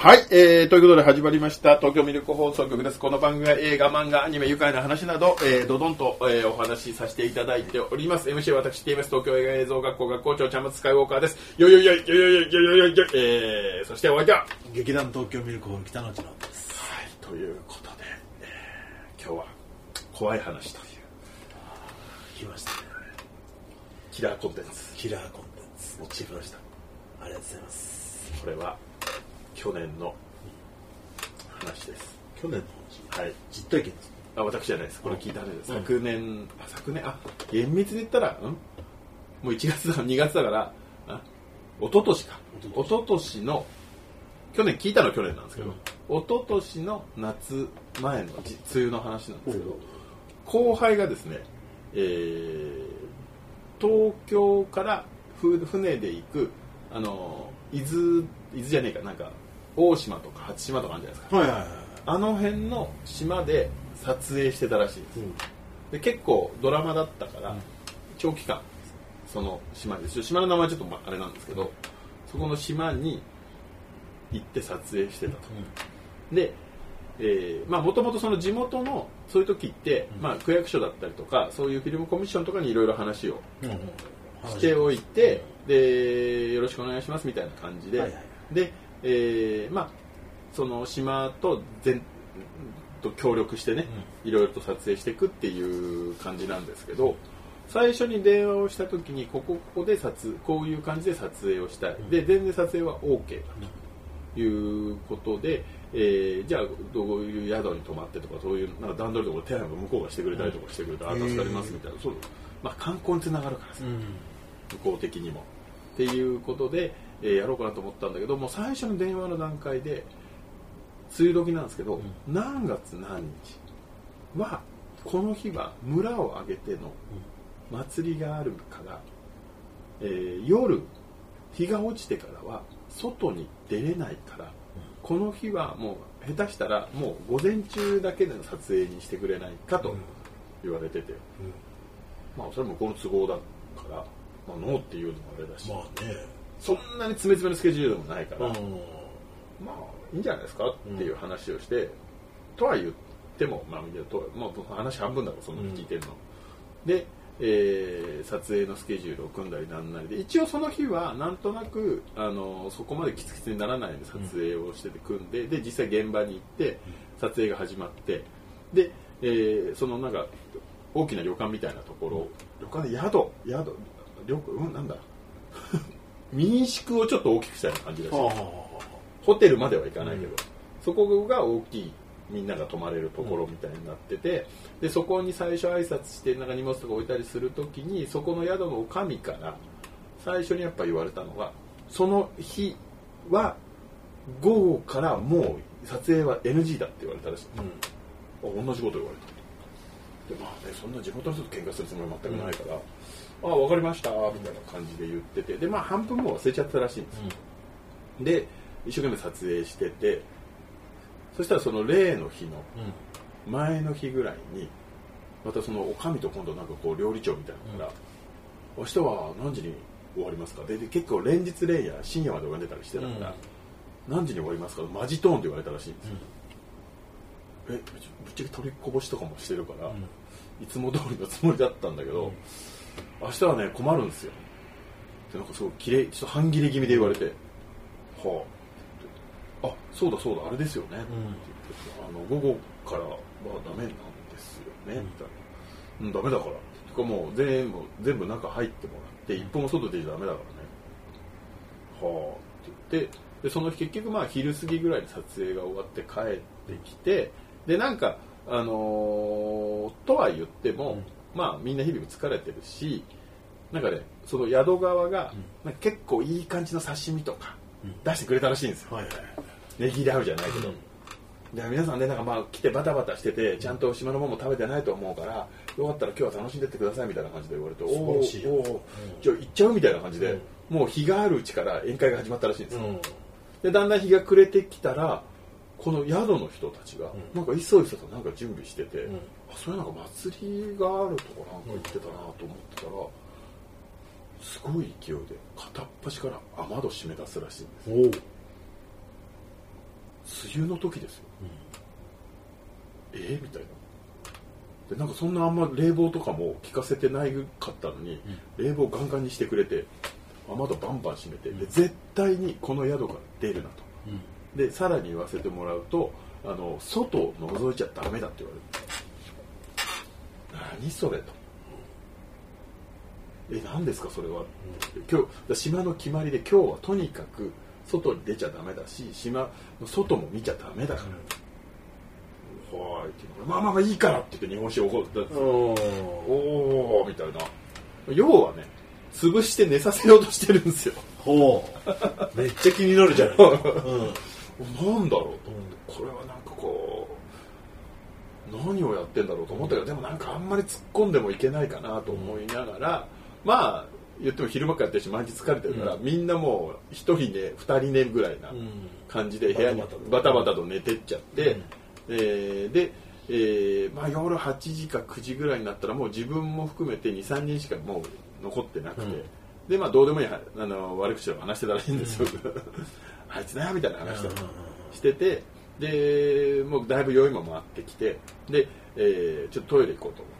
はい、えー、ということで始まりました東京ミルク放送局です。この番組は映画、漫画、アニメ、愉快な話など、えー、どどんと、えー、お話しさせていただいております。MC は私、TBS 東京映画映像学校学校長、ちゃんまつスカイウォーカーです。よいよいよいよいよいよいよいよいよいよえー、そしてお相手は、劇団東京ミルクホール北野内直人ですはい、ということで、えー、今日は怖い話という来ましたねキラーコンテンツキラーコンテンツ持ってきました。ありがとうございますこれは去年の話です。去年の話？はい。実体験ですあ私じゃないです。これ聞いたね。うん昨年、あ昨年、あ、厳密に言ったら、ん？もう1月だ、2月だから、あ一昨年か。一一昨年の、去年聞いたのは去年なんですけど、一昨年の夏前のじ梅雨の話なんですけど、後輩がですね、えー東京からふ船で行く、あの、伊豆、伊豆じゃねえか、なんか、大島とか初島とかあるじゃないですか。はいはいはいあの辺の島で撮影してたらしいんです。で結構ドラマだったから、うん。長期間その島に島の名前はちょっとまあれなんですけど、そこの島に行って撮影してたと。で、えーまあもともとその地元のそういう時って、うん。まあ区役所だったりとかそういうフィルムコミッションとかにいろいろ話をうん。うん。しておいて、でよろしくお願いしますみたいな感じで、はいはい。で、えーまあその島と全と協力してね、いろいろと撮影していくっていう感じなんですけど最初に電話をした時にここここで撮こういう感じで撮影をしたい、ん。で全然撮影は OK だということで、えーじゃあどういう宿に泊まってとかそういうなんか段取りとか手配も向こうがしてくれたりとかしてくれて、あ助かりますみたいな。そう、まあ、観光につながるからさ、うん。向こう的にも。っていうことで、えーやろうかなと思ったんだけどもう最初の電話の段階で梅雨時なんですけど、ん。何月何日はこの日は村を挙げての祭りがあるから、えー夜日が落ちてからは外に出れないから、この日はもう下手したらもう午前中だけでの撮影にしてくれないかと言われてて、まあそれは向こうの都合だから、まあ、ノーっていうのもあれだし、まあねそんなに詰め詰めのスケジュールでもないから、うん。まあいいんじゃないですかっていう話をして、とは言っても、まあ、とはまあ、話半分だろそんなの聞いてるの、で、えー撮影のスケジュールを組んだりなんなりで一応その日はなんとなくあのそこまでキツキツにならないように撮影をしてて組んで、で実際現場に行って撮影が始まってで、えーそのなんか大きな旅館みたいなところ、旅館で宿宿旅うんなんだ？民宿をちょっと大きくしたような感じだし、はホテルまでは行かないけど、うんそこが大きいみんなが泊まれるところみたいになってて、でそこに最初挨拶してなんか荷物とか置いたりするときにそこの宿の女将から最初にやっぱ言われたのがその日は午後からもう撮影は NG だって言われたらしい、あうん。あ同じこと言われた。でまあねそんな地元の人と喧嘩するつもりは全くないから、あ分かりましたみたいな感じで言ってて。でまあ半分もう忘れちゃったらしいんですよ。で一生懸命撮影しててそしたらその例の日の前の日ぐらいにまたそのおかみと今度なんかこう料理長みたいなのから「明日は何時に終わりますか?」でで結構連日連夜深夜まで泳んでたりしてたから「何時に終わりますか?」マジトーンって言われたらしいんですよ、えぶっちゃけ取りこぼしとかもしてるから、いつも通りのつもりだったんだけど、明日はね困るんですよ。ってなんかすごいきれいちょっと半切れ気味で言われて「はあ」あそうだそうだあれですよね」って言ってあの午後からはダメなんですよね」みたいな「うんダメだから」てかもう全部全部中入ってもらって一歩も外出ちゃダメだからね。はあ。って言ってでその日結局まあ昼過ぎぐらいに撮影が終わって帰ってきてでなんかあのーとは言っても、うんまあみんな日々疲れてるしなんかねその宿側が、なんか結構いい感じの刺身とかうん。出してくれたらしいんですよ、はいはい。ねぎらうじゃないけど、で皆さんねなんかまあ来てバタバタしててちゃんと島のものも食べてないと思うからよかったら今日は楽しんでってくださいみたいな感じで言われておーおーじゃあ行っちゃうみたいな感じで、もう日があるうちから宴会が始まったらしいんですよ、うん。でだんだん日が暮れてきたらこの宿の人たちが、ん。なんかいそいそとなんか準備してて、ん。あそれなんか祭りがあるとこなんか行ってたなと思ってたら、すごい勢いで片っ端から雨戸閉め出すらしいんです梅雨の時ですよ、えみたいな。でなんかそんなあんま冷房とかも効かせてないかったのに、冷房ガンガンにしてくれて雨窓バンバン閉めて、で絶対にこの宿から出るなとでさらに言わせてもらうとあの外を覗いちゃダメだって言われる。何それと。え何ですかそれは、今日島の決まりで今日はとにかく外に出ちゃダメだし島の外も見ちゃダメだから、はいって言うのまあまあまあいいからって言って日本酒を怒っおおーみたいな。要はね潰して寝させようとしてるんですよ。ほう。めっちゃ気になるじゃない、うん、なんだろうと思って。これはなんかこう何をやってんだろうと思ったけどでもなんかあんまり突っ込んでもいけないかなと思いながら、まあ言っても昼間からやってるし毎日疲れてるから、みんなもう一人寝二人寝ぐらいな感じで部屋にバタバタと寝てっちゃって、えーで、えーまあ、夜8時か9時ぐらいになったらもう自分も含めて23人しかもう残ってなくて、うん。でまあどうでもいいはあの悪口を話してたらしいんですよ、あいつだよみたいな話とかしててでもうだいぶ酔いも回ってきてで、えーちょっとトイレ行こうと思って。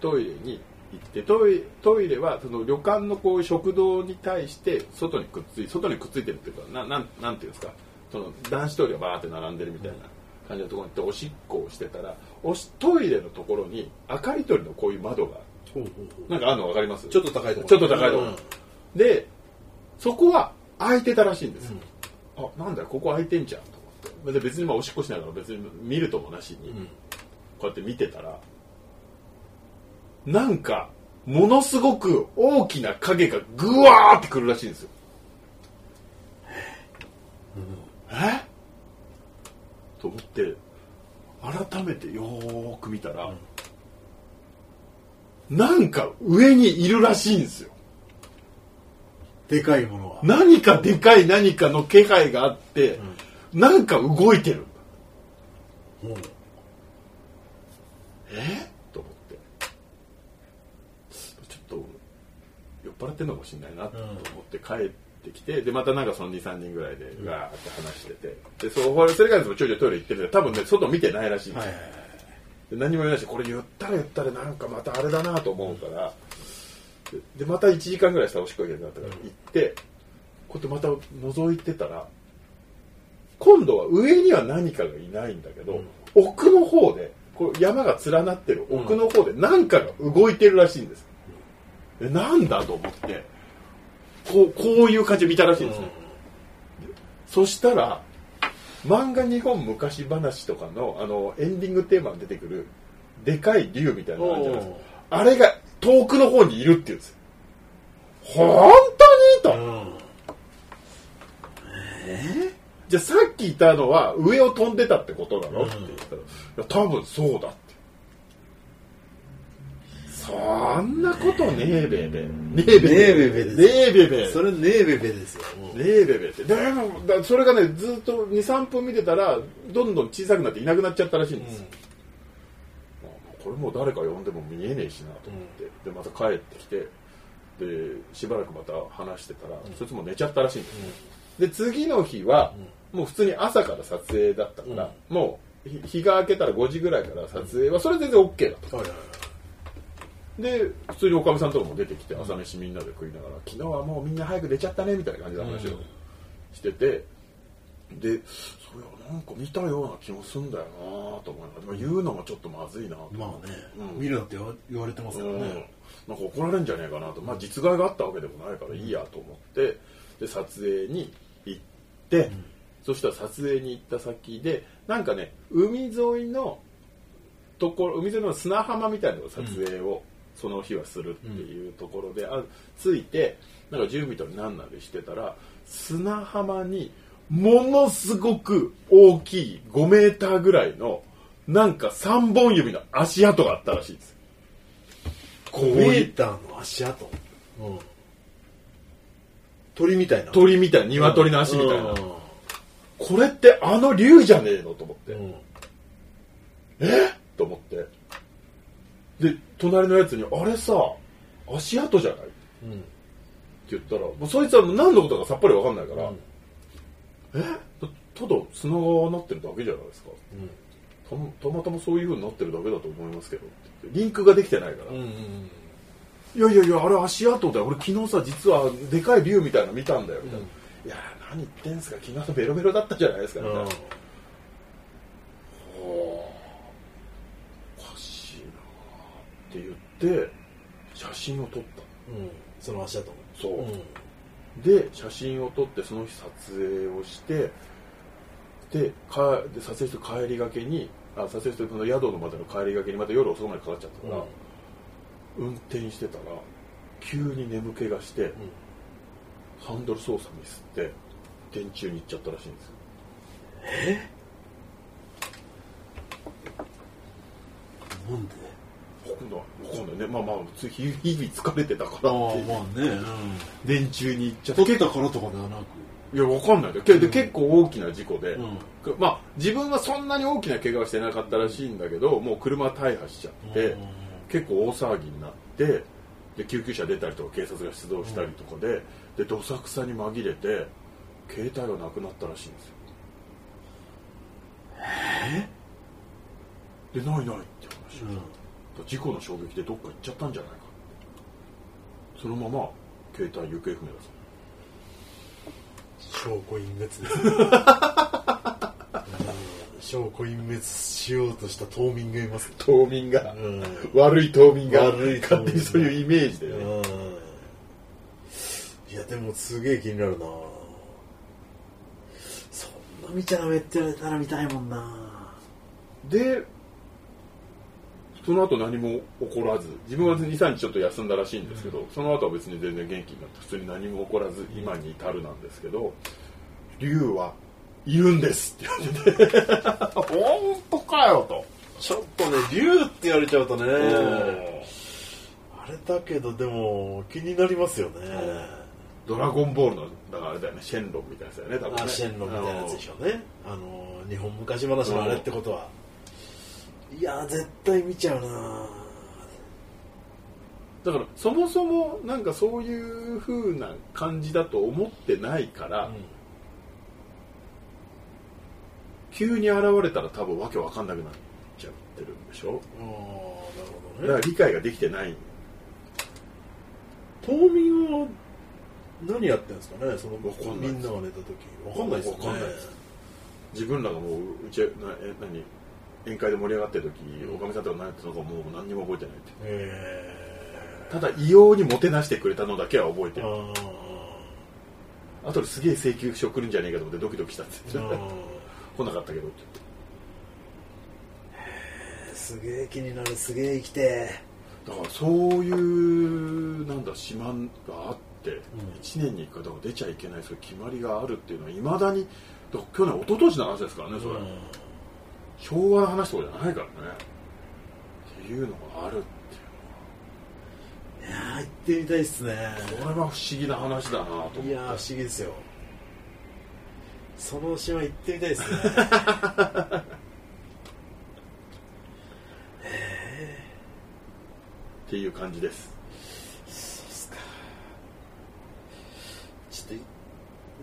トイレに行ってトイレトイレはその旅館のこう食堂に対して外にくっつい外にくっついてるっていうかななんなんていうんですか。その男子トイレがバーって並んでるみたいな感じのところに行っておしっこをしてたらおしトイレのところに明かり取りのこういう窓がなんかあるの分かります？ちょっと高いところ。ちょっと高いところ、でそこは開いてたらしいんですよ、あなんだよここ開いてんじゃんと思って。で別にまあおしっこしながら別に見るともなしに、ん。こうやって見てたらなんかものすごく大きな影がぐわーってくるらしいんですよ、え？と思って改めてよーく見たら、なんか上にいるらしいんですよでかいものは。何かでかい何かの気配があって、なんか動いてる。ほう。え？と思って。ちょっと酔っ払ってんのかもしれないなと思って帰ってきてでまたなんかその23人ぐらいでガーって話してて。でそうそれからもちょいちょいトイレ行ってるけど多分ね外見てないらしいんですよ、はいはいはい。で何も言わないしこれ言ったら言ったらなんかまたあれだなと思うから、ででまた1時間ぐらいしたらおしっこ行けなかったから行ってこうやってまた覗いてたら今度は上には何かがいないんだけど、奥の方でこう山が連なってる奥の方で何かが動いてるらしいんです、でなんだと思ってこうこういう感じで見たらしいんです。よ、そしたら漫画日本昔話とかのあのエンディングテーマに出てくるでかい竜みたいなのあるじゃないですか。あれが遠くの方にいるっていうんですよ本当に？と、うん。じゃあさっきいたのは上を飛んでたってことなの、って言ったらいや多分そうだって。そんなことねえべべ。ねえべべ。ねえべべです。ねえべべ。それネーベベですよ。ねえべべって。でもだそれがねずっと23分見てたらどんどん小さくなっていなくなっちゃったらしいんです。よ、まあこれもう誰か呼んでも見えねえしなと思って、でまた帰ってきてでしばらくまた話してたら、そいつも寝ちゃったらしいんですよ、で次の日は、もう普通に朝から撮影だったから、もう日日が明けたら5時ぐらいから撮影はそれ全然 OK だと。はいはいはい。で普通におかみさんとかも出てきて朝飯みんなで食いながら昨日はもうみんな早く出ちゃったねみたいな感じの話をしてて、でそういやなんか見たような気もすんだよなと思いながら言うのもちょっとまずいなとまあね、うん。見るなって言われてますからうん。ね、なんか怒られるんじゃねえかなと、まあ、実害があったわけでもないからいいやと思って。で撮影に行って、そしたら撮影に行った先でなんかね海沿いのところ海沿いの砂浜みたいなのを撮影をその日はするっていうところで、あついてなんか準備とか何なりしてたら砂浜にものすごく大きい5メーターぐらいのなんか3本指の足跡があったらしいです。こうメいうーターの足跡、うん、鳥みたいな。鳥みたいな鶏の足みたいな、うん。これってあの竜じゃねえの？と思って、うん。え？と思って。で隣のやつに「あれさ足跡じゃない?」ってうん言ったらもうそいつは何のことかさっぱり分かんないから「え？とただ砂がなってるだけじゃないですか。たまたまたまそういう風になってるだけだと思いますけどリンクができてないから、うんうんいやいやいやあれ足跡だよ。俺昨日さ実はでかい竜みたいなの見たんだよ。みたいな、いや何言ってんすか。昨日ベロベロだったじゃないですか。みたいな、はあおかしいなって言って写真を撮った。うん。その足跡も。そう。うんで写真を撮ってその日撮影をしてでかで撮影して帰りがけにあ撮影してその宿のまでの帰りがけにまた夜遅くまでかかっちゃったから、運転してたら急に眠気がして、ハンドル操作ミスって電柱に行っちゃったらしいんですよ。なんで今度は分かんないねまあまあ普通日々疲れてたからって。まあね、電柱に行っちゃうん、って。取ったからとかではなく。いや分かんない。でけで結構大きな事故で、うん。まあ自分はそんなに大きな怪我はしてなかったらしいんだけどもう車大破しちゃって、うん。結構大騒ぎになってで救急車出たりとか警察が出動したりとかで、でどさくさに紛れて携帯がなくなったらしいんですよ。でないないって話、事故の衝撃でどっか行っちゃったんじゃないか。そのまま携帯行方不明だそう証拠隠滅。で 証拠隠滅しようとした島民がいます。ね島民が、うん。悪い島民が。悪い勝手にそういうイメージで。ね、うん。いやでもすげえ気になるな。そんな見ちゃダメって言われたら見たいもんな。でその後何も起こらず自分は23日ちょっと休んだらしいんですけど、その後は別に全然元気になって普通に何も起こらず今に至るなんですけど龍はいるんですって言われて。本当かよと。ちょっとね竜って言われちゃうとねうんあれだけどでも気になりますよね。ドラゴンボールのだからあれだよねシェンロンみたいなやつだよね多分ね。あシェンロンみたいなやつでしょうね。あの日本昔話のあれってことはいや絶対見ちゃうなだからそもそもなんかそういう風な感じだと思ってないから、急に現れたら多分わけわかんなくなっちゃってるんでしょ？ああなるほだから理解ができてない。島民は何やってんですかね？そのみんなが寝た時。わかんないですよね。わかんないです。自分らがもううちなえ何？宴会で盛り上がってる時おかみさんとか何やってたのかもう何にも覚えてないって。へただ異様にもてなしてくれたのだけは覚えてえる。あとですげえ請求書来るんじゃねえかと思ってドキドキしたって。言って来なかったけどって。すげえ気になる。すげえ生きてだからそういうなんだ島があって、1年に1回だから出ちゃいけないそういう決まりがあるっていうのはいまだに去年一昨年の話ですからねそれ、昭和の話とかじゃないからね。っていうのがあるっていやー行ってみたいっすね。これは不思議な話だなと思って。いやー不思議ですよ。その島行ってみたいですね。っていう感じです。ちょっ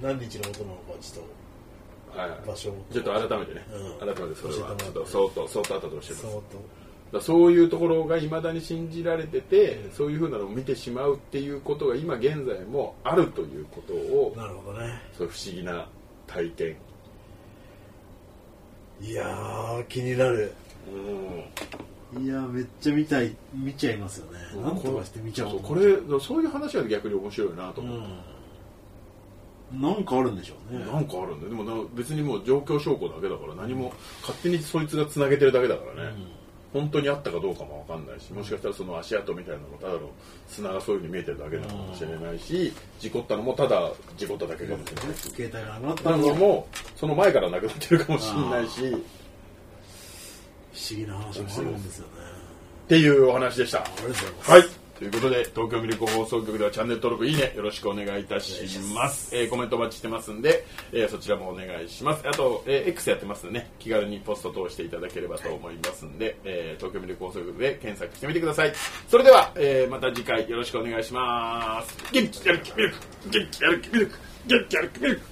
と何日のことなのかちょっはいと場所をちょっと改めてね、うん。改めてそれは。ちょっとそーっとそーっと後で教えます。だそういうところがいまだに信じられてて、そういうふうなのを見てしまうっていうことが今現在もあるということをなるほどね。そういう不思議な体験。いやー気になる。うん。いやーめっちゃ見たい。見ちゃいますよね。なんとかして見ちゃおう。そうこれそういう話は逆に面白いなとう思って、んなんかあるんでしょうね。なんかあるんだよ。でもな別にもう状況証拠だけだから何も勝手にそいつがつなげてるだけだからね、本当にあったかどうかも分かんないしもしかしたらその足跡みたいなのもただの砂がそういうふうに見えてるだけなのかもしれないし事故ったのもただ事故っただけかもしれないし。携帯がなくなったなのもその前からなくなってるかもしれないし。っ不思議な話もあるんですよね。ていうお話でした。ありがとうございます。はい。ということで、東京ミルク放送局ではチャンネル登録、いいね、よろしくお願いいたします。えーコメントお待ちしてますんで、えーそちらもお願いします。あと、えー X やってますんでね、気軽にポスト通していただければと思いますんで、えー東京ミルク放送局で検索してみてください。それでは、えーまた次回よろしくお願いします。元気やる気ミルク元気やる気ミルク元気やる気ミルク